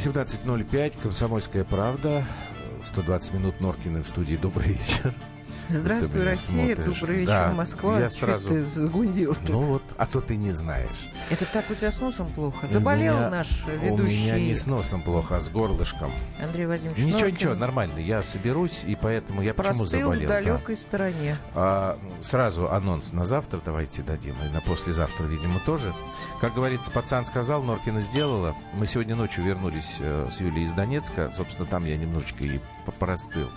Восемнадцать ноль пять. Комсомольская правда. 120 минут Норкины в студии. Добрый вечер. Здравствуй, Россия, смотришь. добрый вечер, Да, Москва. я Чё сразу- ты загундил -то? Ну вот, а то ты не знаешь. Это так у тебя с носом плохо. Заболел У меня- наш У ведущий меня не с носом плохо, а с горлышком. Андрей Владимирович Ничего, Норкин. ничего, нормально. Я соберусь, и поэтому я почему Простыл заболел? в да. далекой стороне. А, сразу анонс на завтра давайте дадим, и на послезавтра, видимо, тоже. Как говорится, пацан сказал, Норкина сделала. Мы сегодня ночью вернулись э, с Юлей из Донецка. Собственно, там я немножечко и порастыл.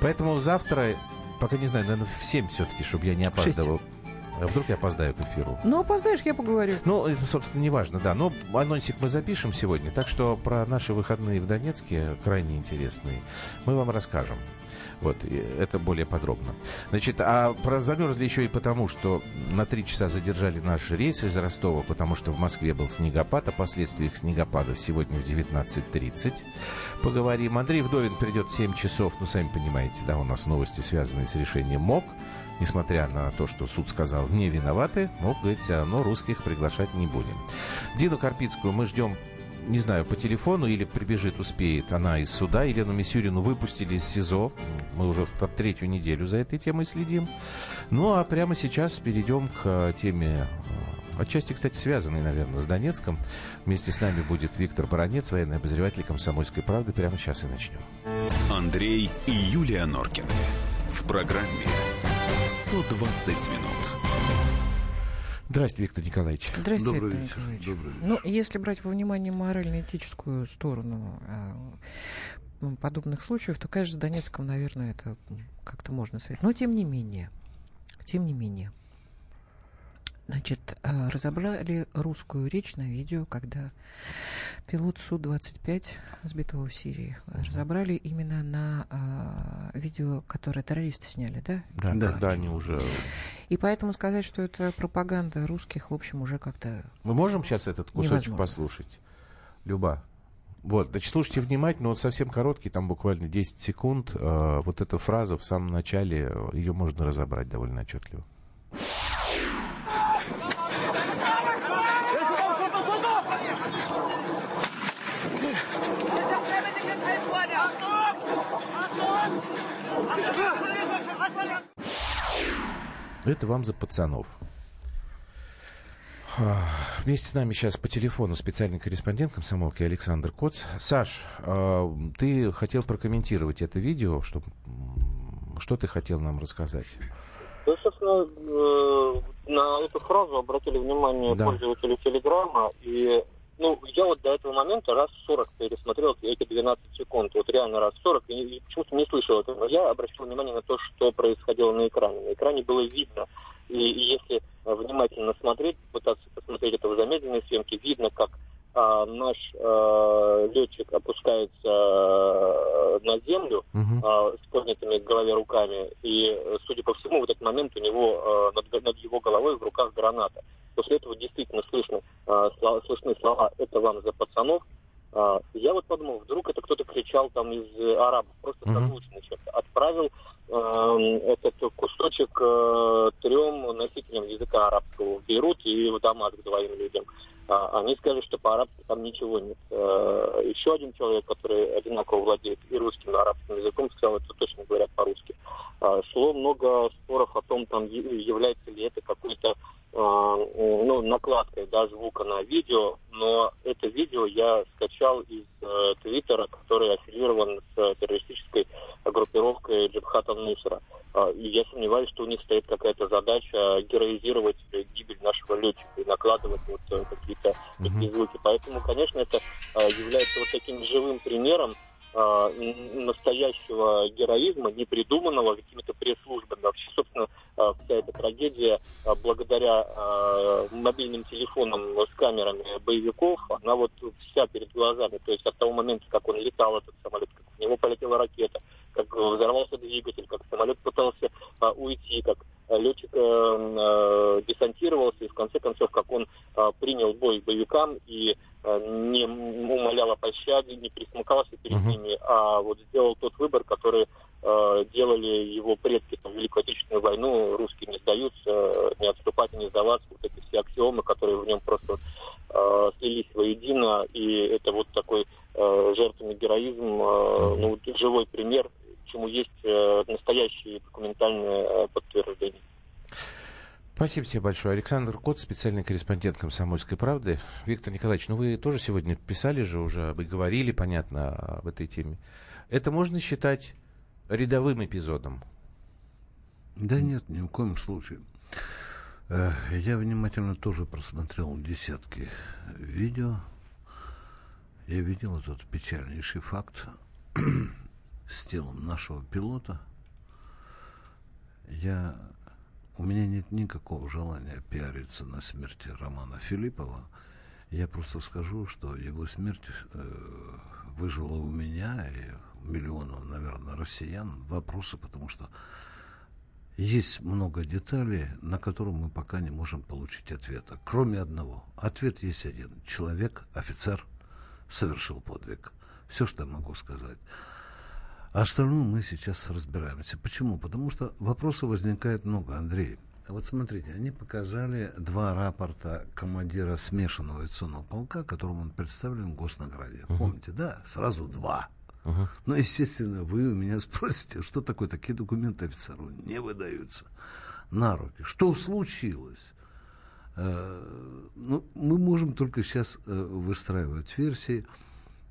Поэтому завтра, пока не знаю, наверное, в 7 все-таки, чтобы я не опаздывал. А вдруг я опоздаю к эфиру? Ну, опоздаешь, я поговорю. Ну, это, собственно, не важно, да. Но анонсик мы запишем сегодня, так что про наши выходные в Донецке, крайне интересные, мы вам расскажем. Вот, это более подробно. Значит, а про замерзли еще и потому, что на три часа задержали наш рейс из Ростова, потому что в Москве был снегопад, о последствиях снегопада сегодня в 19.30 поговорим. Андрей Вдовин придет в 7 часов, ну, сами понимаете, да, у нас новости, связанные с решением МОК. Несмотря на то, что суд сказал не виноваты, МОК говорит, все равно русских приглашать не будем. Дину Карпицкую мы ждем не знаю, по телефону или прибежит, успеет она из суда. Елену Мисюрину выпустили из СИЗО. Мы уже в третью неделю за этой темой следим. Ну, а прямо сейчас перейдем к э, теме, э, отчасти, кстати, связанной, наверное, с Донецком. Вместе с нами будет Виктор Баранец, военный обозреватель «Комсомольской правды». Прямо сейчас и начнем. Андрей и Юлия Норкины. В программе 120 минут. Здравствуйте, Виктор Николаевич. Здравствуйте, Добрый Виктор вечер, Николаевич. добрый вечер. Ну, если брать во внимание морально-этическую сторону э, подобных случаев, то, конечно, с Донецком, наверное, это как-то можно связать. Но, тем не менее, тем не менее, значит, э, разобрали русскую речь на видео, когда пилот Су-25, сбитого в Сирии, разобрали именно на э, видео, которое террористы сняли, да? Да, Да. когда они уже... И поэтому сказать, что это пропаганда русских, в общем, уже как-то Мы можем сейчас этот кусочек Невозможно. послушать? Люба. Вот, значит, слушайте внимательно, он совсем короткий, там буквально 10 секунд. Э, вот эта фраза в самом начале, э, ее можно разобрать довольно отчетливо. Это вам за пацанов. А, Вместе с нами сейчас по телефону специальный корреспондент комсомолки Александр Коц. Саш, а, ты хотел прокомментировать это видео, что, что ты хотел нам рассказать? Да, собственно, э, на эту фразу обратили внимание Да. пользователи Телеграма, и ну, я вот до этого момента раз 40 пересмотрел эти 12 секунд, вот реально раз 40, и, и почему-то не слышал этого. Я обратил внимание на то, что происходило на экране. На экране было видно, и, и если внимательно смотреть, пытаться посмотреть это в замедленной съемке, видно, как а, наш э, летчик опускается э, на землю, Мгм. а, с поднятыми к голове руками. И, судя по всему, в этот момент у него э, над, над его головой в руках граната. После этого действительно слышно, э, слова- слышны слова «это вам за пацанов». А, я вот подумал, вдруг это кто-то кричал там из э, арабов, просто созвучно что-то. Отправил э, этот кусочек э, трем носителям языка арабского в Бейрут и в Дамаск двоим людям. А, они сказали, что по-арабски там ничего нет. Э, еще один человек, который одинаково владеет и русским, и арабским языком, сказал, это точно говорят по-русски. А, шло много споров о том, там, является ли это какой-то а, ну, накладкой да, звука на видео, но это видео я скачал из э, Твиттера, который аффилирован с террористической группировкой Джабхат Нусра. И я сомневаюсь, что у них стоит какая-то задача героизировать гибель нашего летчика и накладывать вот э, какие-то такие звуки. Поэтому, конечно, это э, является вот таким живым примером н- настоящего героизма, не придуманного какими-то пресс-службами. Вообще, собственно, вся эта трагедия благодаря мобильным телефонам с камерами боевиков, она вот вся перед глазами. То есть от того момента, как он летал, этот самолет, как в него полетела ракета, как взорвался двигатель, как самолет пытался уйти, как летчик десантировался, и в конце концов, как он принял бой боевикам и не умолял о пощаде, не присмыкался перед uh-huh. ними, а вот сделал тот выбор, который э, делали его предки там, в Великую Отечественную войну. Русские не сдаются, не отступать, не сдаваться. Вот эти все аксиомы, которые в нем просто э, слились воедино. И это вот такой э, жертвенный героизм, э, ну, живой пример, чему есть э, настоящие документальные э, подтверждения. Спасибо тебе большое. Александр Кот, специальный корреспондент «Комсомольской правды». Виктор Николаевич, ну вы тоже сегодня писали же уже, вы говорили, понятно, об этой теме. Это можно считать рядовым эпизодом? Да нет, ни в коем случае. Э, я внимательно тоже просмотрел десятки видео. Я видел этот печальнейший факт с телом нашего пилота. Я у меня нет никакого желания пиариться на смерти Романа Филиппова. Я просто скажу, что его смерть э, вызвала у меня и у миллионов, наверное, россиян вопросы, потому что есть много деталей, на которые мы пока не можем получить ответа. Кроме одного. Ответ есть один. Человек, офицер, совершил подвиг. Все, что я могу сказать. А остальное мы сейчас разбираемся. Почему? Потому что вопросов возникает много, Андрей. Вот смотрите, они показали два рапорта командира смешанного авиационного полка, которым он представлен в Госнаграде. Uh-huh. Помните, да? Сразу два. Uh-huh. Ну, естественно, вы у меня спросите, что такое такие документы офицеру не выдаются на руки. Что случилось? Э, ну, мы можем только сейчас э, выстраивать версии.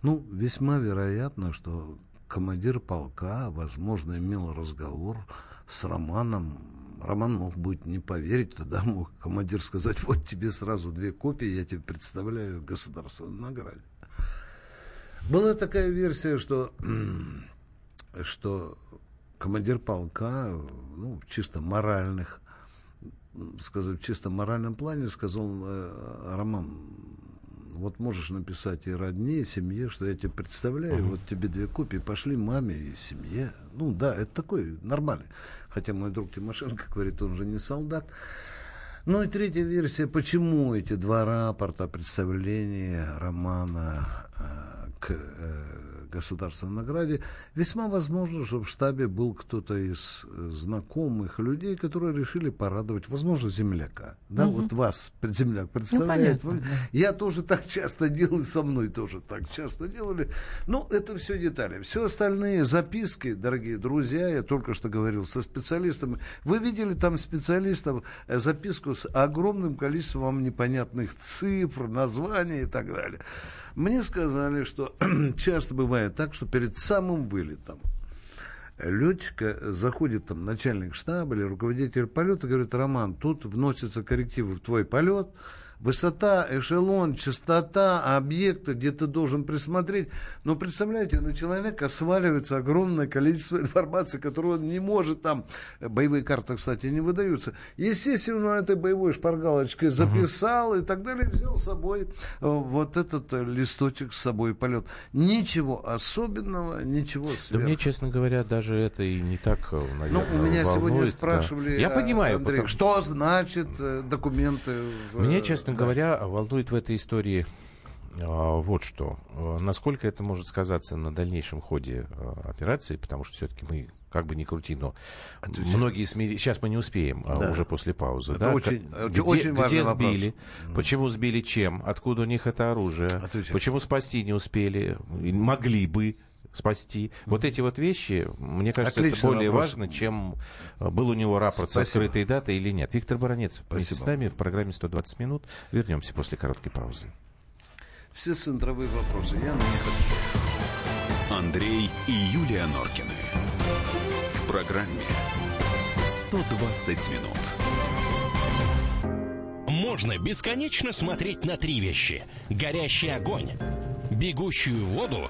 Ну, весьма вероятно, что командир полка, возможно, имел разговор с Романом. Роман мог быть не поверить, тогда мог командир сказать, вот тебе сразу две копии, я тебе представляю государственную награду. Была такая версия, что, что командир полка, ну, чисто моральных, сказать, в чисто моральном плане сказал э, Роман, вот можешь написать и родне, и семье, что я тебе представляю, uh-huh. вот тебе две копии, пошли маме и семье. Ну да, это такой нормальный. Хотя мой друг Тимошенко говорит, он же не солдат. Ну и третья версия, почему эти два рапорта представления романа э, к э, государственной награде, весьма возможно, что в штабе был кто-то из э, знакомых людей, которые решили порадовать, возможно, земляка. Да, угу. вот вас, земляк, ну, представляет. Ну, понятно, Я тоже так часто делал, и со мной тоже так часто делали. Но ну, это все детали. Все остальные записки, дорогие друзья, я только что говорил со специалистами. Вы видели там специалистов э, записку с огромным количеством вам непонятных цифр, названий и так далее. Мне сказали, что часто бывает так, что перед самым вылетом летчика заходит там начальник штаба или руководитель полета, говорит, Роман, тут вносятся коррективы в твой полет, высота, эшелон, частота объекта, где ты должен присмотреть. Но представляете, на человека сваливается огромное количество информации, которую он не может там, боевые карты, кстати, не выдаются. Естественно, он этой боевой шпаргалочкой записал uh-huh. и так далее, взял с собой э, вот этот э, листочек с собой полет. Ничего особенного, ничего сверх. Да мне, честно говоря, даже это и не так, наверное, Ну, у меня волнует, сегодня спрашивали, да. Я понимаю, Андрей, потому... что значит документы в... Мне, честно честно говоря, волнует в этой истории а, вот что. А, насколько это может сказаться на дальнейшем ходе а, операции, потому что все-таки мы как бы не крути, но Отвечаю. многие СМИ... Сейчас мы не успеем, да. уже после паузы. Это да? очень, где, очень где сбили, вопрос. почему сбили чем, откуда у них это оружие, Отвечаю. почему спасти не успели, могли бы спасти. Mm-hmm. Вот эти вот вещи, мне кажется, Отличный это более вопрос. важно, чем был у него рапорт Спасибо. с открытой датой или нет. Виктор Баранец вместе с нами в программе 120 минут. Вернемся после короткой паузы. Все центровые вопросы. Я на них. Андрей и Юлия Норкины программе 120 минут. Можно бесконечно смотреть на три вещи. Горящий огонь, бегущую воду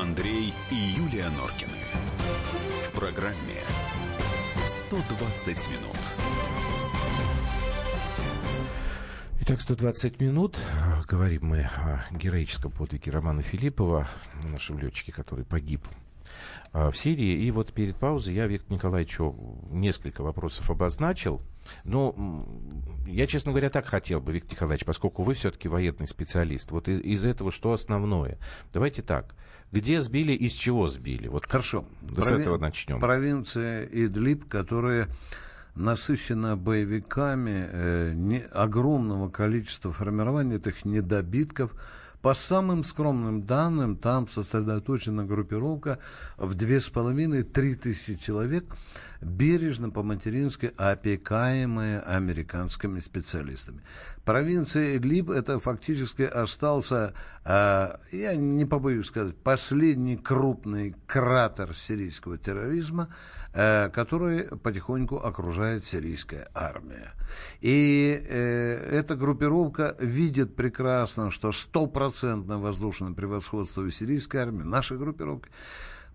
Андрей и Юлия Норкины. В программе 120 минут. Итак, 120 минут. Говорим мы о героическом подвиге Романа Филиппова, нашем летчике, который погиб а, в Сирии. И вот перед паузой я Виктору Николаевичу несколько вопросов обозначил. Но я, честно говоря, так хотел бы, Виктор Николаевич, поскольку вы все-таки военный специалист. Вот из, из этого что основное? Давайте так. Где сбили, из чего сбили? Вот Хорошо. С Прови... этого начнем. Провинция Идлиб, которая насыщена боевиками э, не, огромного количества формирований этих недобитков – по самым скромным данным, там сосредоточена группировка в две с половиной-три тысячи человек, бережно по-матерински опекаемые американскими специалистами. Провинция Идлиб это фактически остался, э, я не побоюсь сказать, последний крупный кратер сирийского терроризма – который потихоньку окружает сирийская армия. И э, эта группировка видит прекрасно, что стопроцентное воздушное превосходство у сирийской армии, нашей группировки.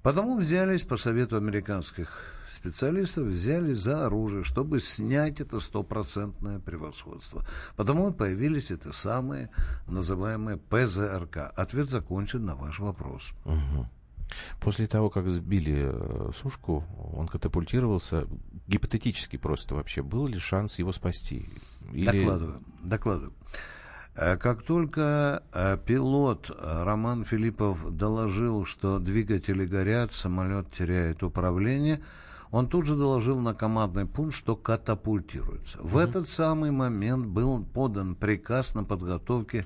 Потому взялись по совету американских специалистов, взяли за оружие, чтобы снять это стопроцентное превосходство. Потому и появились эти самые называемые ПЗРК. Ответ закончен на ваш вопрос. Угу. После того, как сбили э, сушку, он катапультировался. Гипотетически просто вообще, был ли шанс его спасти? Или... Докладываю, докладываю. Э, как только э, пилот Роман Филиппов доложил, что двигатели горят, самолет теряет управление, он тут же доложил на командный пункт, что катапультируется. Mm-hmm. В этот самый момент был подан приказ на подготовке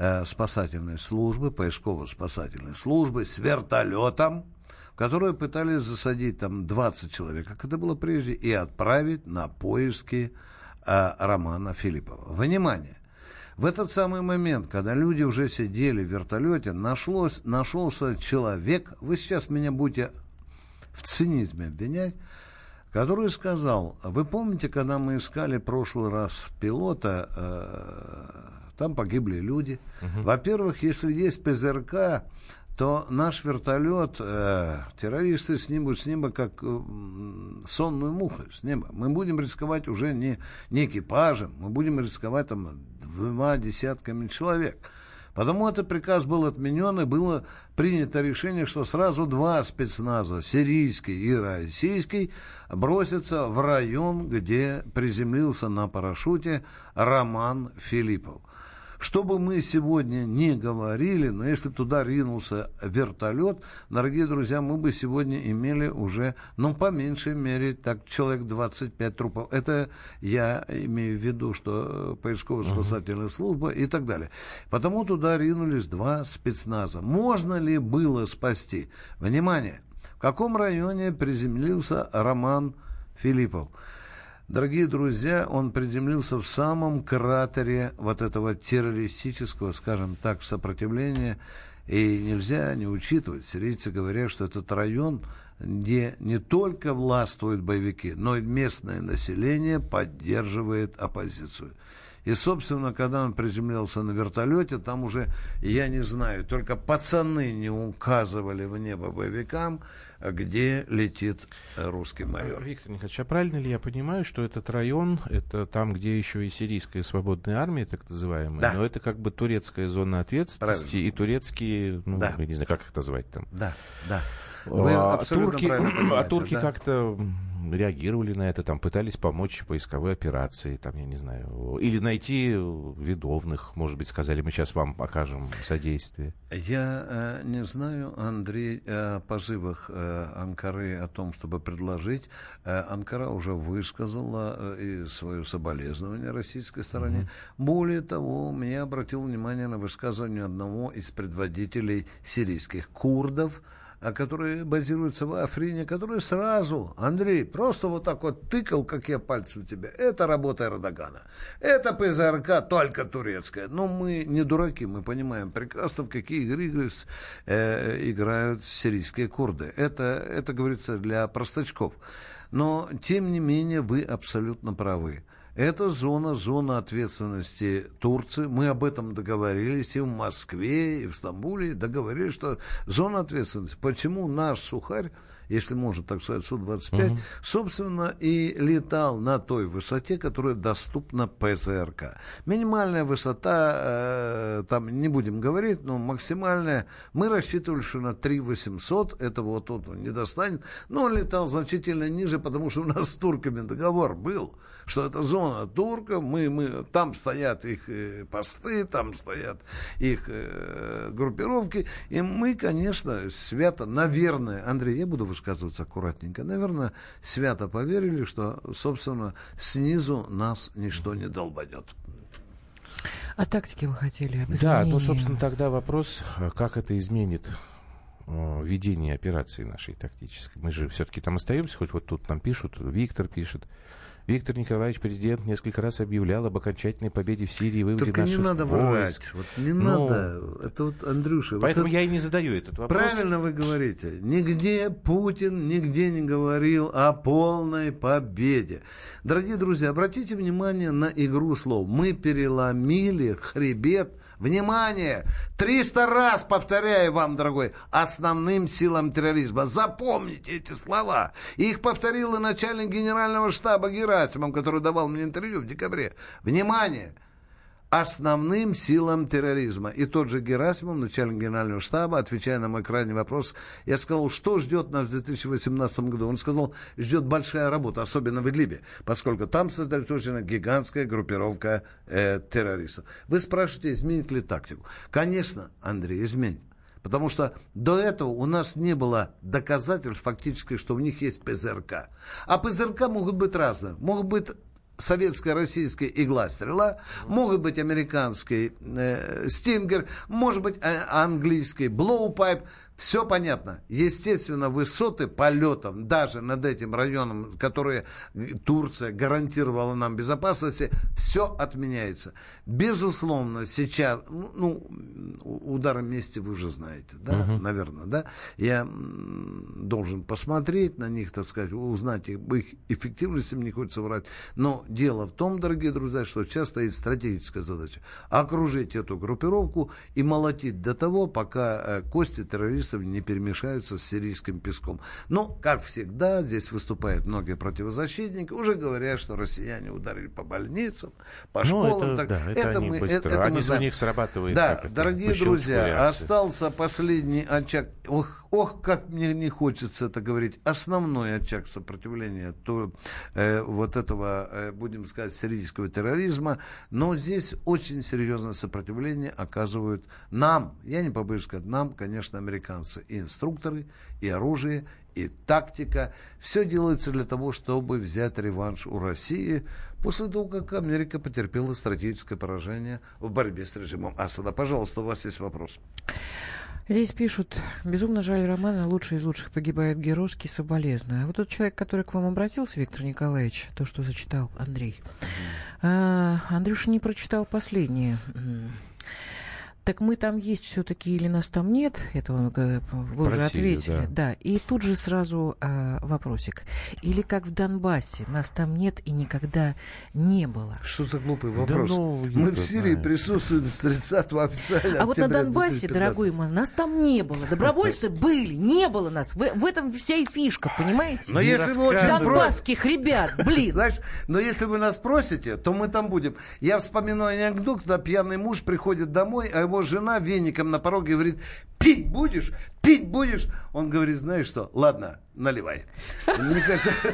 э, спасательной службы, поисково-спасательной службы с вертолетом, в которую пытались засадить там 20 человек, как это было прежде, и отправить на поиски э, Романа Филиппова. Внимание! В этот самый момент, когда люди уже сидели в вертолете, нашлось, нашелся человек, вы сейчас меня будете в цинизме обвинять, который сказал, вы помните, когда мы искали прошлый раз пилота, э, там погибли люди. Угу. Во-первых, если есть ПЗРК, то наш вертолет, э, террористы снимут с неба как э, сонную муху с неба. Мы будем рисковать уже не, не экипажем, мы будем рисковать там двумя десятками человек. Потому этот приказ был отменен, и было принято решение, что сразу два спецназа, сирийский и российский, бросятся в район, где приземлился на парашюте Роман Филиппов. Что бы мы сегодня не говорили, но если туда ринулся вертолет, дорогие друзья, мы бы сегодня имели уже, ну, по меньшей мере, так, человек 25 трупов. Это я имею в виду, что поисково-спасательная служба и так далее. Потому туда ринулись два спецназа. Можно ли было спасти? Внимание! В каком районе приземлился Роман Филиппов? Дорогие друзья, он приземлился в самом кратере вот этого террористического, скажем так, сопротивления. И нельзя не учитывать, сирийцы говорят, что этот район, где не только властвуют боевики, но и местное население поддерживает оппозицию. И, собственно, когда он приземлился на вертолете, там уже, я не знаю, только пацаны не указывали в небо боевикам, где летит русский майор. Виктор Николаевич, а правильно ли я понимаю, что этот район, это там, где еще и сирийская свободная армия, так называемая, да. но это как бы турецкая зона ответственности правильно. и турецкие, ну, да. я не знаю, как их назвать там. Да, да. Вы а, турки, а турки да? как-то реагировали на это, там пытались помочь в поисковой операции, там, я не знаю, или найти виновных, может быть, сказали, мы сейчас вам окажем содействие. Я э, не знаю, Андрей, о позывах э, Анкары о том, чтобы предложить. Э, Анкара уже высказала э, свое соболезнование российской стороне. Mm-hmm. Более того, меня обратил внимание на высказывание одного из предводителей сирийских курдов, а который базируется в Африне, который сразу, Андрей, просто вот так вот тыкал, как я пальцем тебя. Это работа Эрдогана. Это ПЗРК только турецкая. Но мы не дураки, мы понимаем прекрасно, в какие игры э, играют сирийские курды. Это, это говорится для простачков. Но, тем не менее, вы абсолютно правы. Это зона, зона ответственности Турции. Мы об этом договорились и в Москве, и в Стамбуле. Договорились, что зона ответственности. Почему наш сухарь если можно так сказать, Су-25, угу. собственно, и летал на той высоте, которая доступна ПЗРК. Минимальная высота, э, там не будем говорить, но максимальная, мы рассчитывали, что на 3 800, этого вот он не достанет, но он летал значительно ниже, потому что у нас с турками договор был, что это зона турка, мы, мы, там стоят их э, посты, там стоят их э, группировки, и мы, конечно, свято, наверное, Андрей, я буду высказываться аккуратненько, наверное, свято поверили, что, собственно, снизу нас ничто не долбанет. А тактики вы хотели Да, ну, собственно, тогда вопрос, как это изменит э, ведение операции нашей тактической. Мы же все-таки там остаемся, хоть вот тут нам пишут, Виктор пишет, Виктор Николаевич, президент, несколько раз объявлял об окончательной победе в Сирии и выводе Только наших не надо войск. врать. Вот не ну, надо. Это вот, Андрюша... Поэтому вот я и не задаю этот вопрос. Правильно вы говорите. Нигде Путин нигде не говорил о полной победе. Дорогие друзья, обратите внимание на игру слов. Мы переломили хребет Внимание! 300 раз повторяю вам, дорогой, основным силам терроризма. Запомните эти слова. Их повторил и начальник генерального штаба Герасимов, который давал мне интервью в декабре. Внимание! Основным силам терроризма. И тот же Герасимов, начальник генерального штаба, отвечая на мой крайний вопрос, я сказал, что ждет нас в 2018 году. Он сказал, ждет большая работа, особенно в Идлибе, поскольку там сосредоточена гигантская группировка э, террористов. Вы спрашиваете, изменит ли тактику? Конечно, Андрей, изменит. Потому что до этого у нас не было доказательств фактически, что у них есть ПЗРК. А ПЗРК могут быть разные. Могут быть советская, российская игла-стрела, могут быть американский э, стингер, может быть э, английский блоупайп. Все понятно. Естественно, высоты полетов даже над этим районом, которые Турция гарантировала нам безопасности, все отменяется. Безусловно, сейчас, ну, удары вместе вы уже знаете, да, uh-huh. наверное, да. Я должен посмотреть на них, так сказать, узнать их, их эффективности, мне хочется врать. Но дело в том, дорогие друзья, что сейчас стоит стратегическая задача. Окружить эту группировку и молотить до того, пока э, кости террористов не перемешаются с сирийским песком. Но, как всегда, здесь выступают многие противозащитники, уже говорят, что россияне ударили по больницам, по ну, школам. Это, так, да, это, это они мы, быстро. Это, это они мы у них срабатывает. Да, дорогие друзья, остался последний очаг. Ох, ох, как мне не хочется это говорить. Основной очаг сопротивления то, э, вот этого, э, будем сказать, сирийского терроризма. Но здесь очень серьезное сопротивление оказывают нам, я не побоюсь сказать, нам, конечно, американцы. И инструкторы, и оружие, и тактика. Все делается для того, чтобы взять реванш у России после того, как Америка потерпела стратегическое поражение в борьбе с режимом Асада. Пожалуйста, у вас есть вопрос. Здесь пишут, безумно жаль Романа, лучший из лучших погибает геройски, соболезную. А вот тот человек, который к вам обратился, Виктор Николаевич, то, что зачитал Андрей, а, Андрюша не прочитал последнее так мы там есть все-таки или нас там нет? Это он, э, вы уже ответили. Да. да. И тут же сразу э, вопросик. Или как в Донбассе, нас там нет и никогда не было. Что за глупый вопрос? Да, ну, мы в Сирии знаю. присутствуем с 30 официально. А вот на Донбассе, дорогой мой, нас там не было. Добровольцы были, не было нас. В, в этом вся и фишка, понимаете? Но если вы очень Донбасских ребят, блин. Знаешь, но если вы нас просите, то мы там будем. Я вспоминаю анекдот, когда пьяный муж приходит домой, а его жена веником на пороге говорит, пить будешь? Пить будешь? Он говорит, знаешь что, ладно, наливай.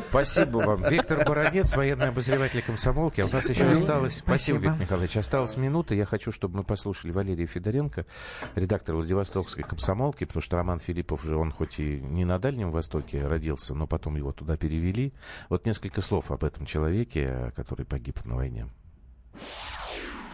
Спасибо вам. Виктор Бородец, военный обозреватель комсомолки. А у нас еще осталось... Спасибо, Виктор Николаевич. Осталась минута. Я хочу, чтобы мы послушали Валерия Федоренко, редактор Владивостокской комсомолки, потому что Роман Филиппов же, он хоть и не на Дальнем Востоке родился, но потом его туда перевели. Вот несколько слов об этом человеке, который погиб на войне.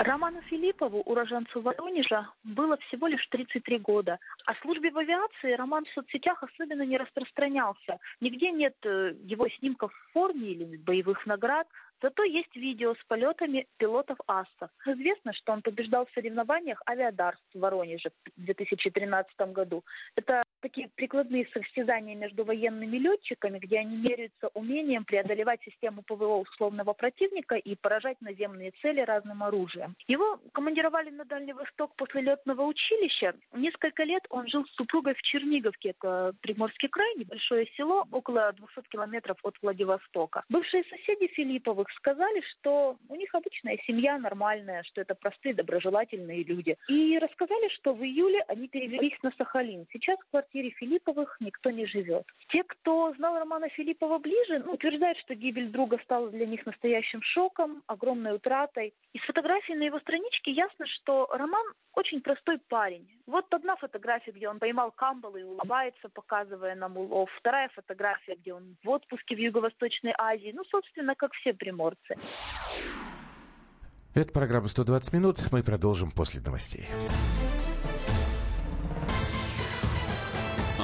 Роману Филиппову, уроженцу Воронежа, было всего лишь 33 года. О службе в авиации Роман в соцсетях особенно не распространялся. Нигде нет э, его снимков в форме или боевых наград. Зато есть видео с полетами пилотов АСА. Известно, что он побеждал в соревнованиях авиадарств в Воронеже в 2013 году. Это такие прикладные состязания между военными летчиками, где они меряются умением преодолевать систему ПВО условного противника и поражать наземные цели разным оружием. Его командировали на Дальний Восток после летного училища. Несколько лет он жил с супругой в Черниговке, это Приморский край, небольшое село, около 200 километров от Владивостока. Бывшие соседи Филипповых сказали, что у них обычная семья нормальная, что это простые доброжелательные люди. И рассказали, что в июле они перевелись на Сахалин. Сейчас в квартире Филипповых никто не живет. Те, кто знал Романа Филиппова ближе, ну, утверждают, что гибель друга стала для них настоящим шоком, огромной утратой. Из фотографий на его страничке ясно, что Роман очень простой парень. Вот одна фотография, где он поймал камбалы и улыбается, показывая нам улов. Вторая фотография, где он в отпуске в Юго-Восточной Азии. Ну, собственно, как все приморцы. Это программа «120 минут». Мы продолжим после новостей.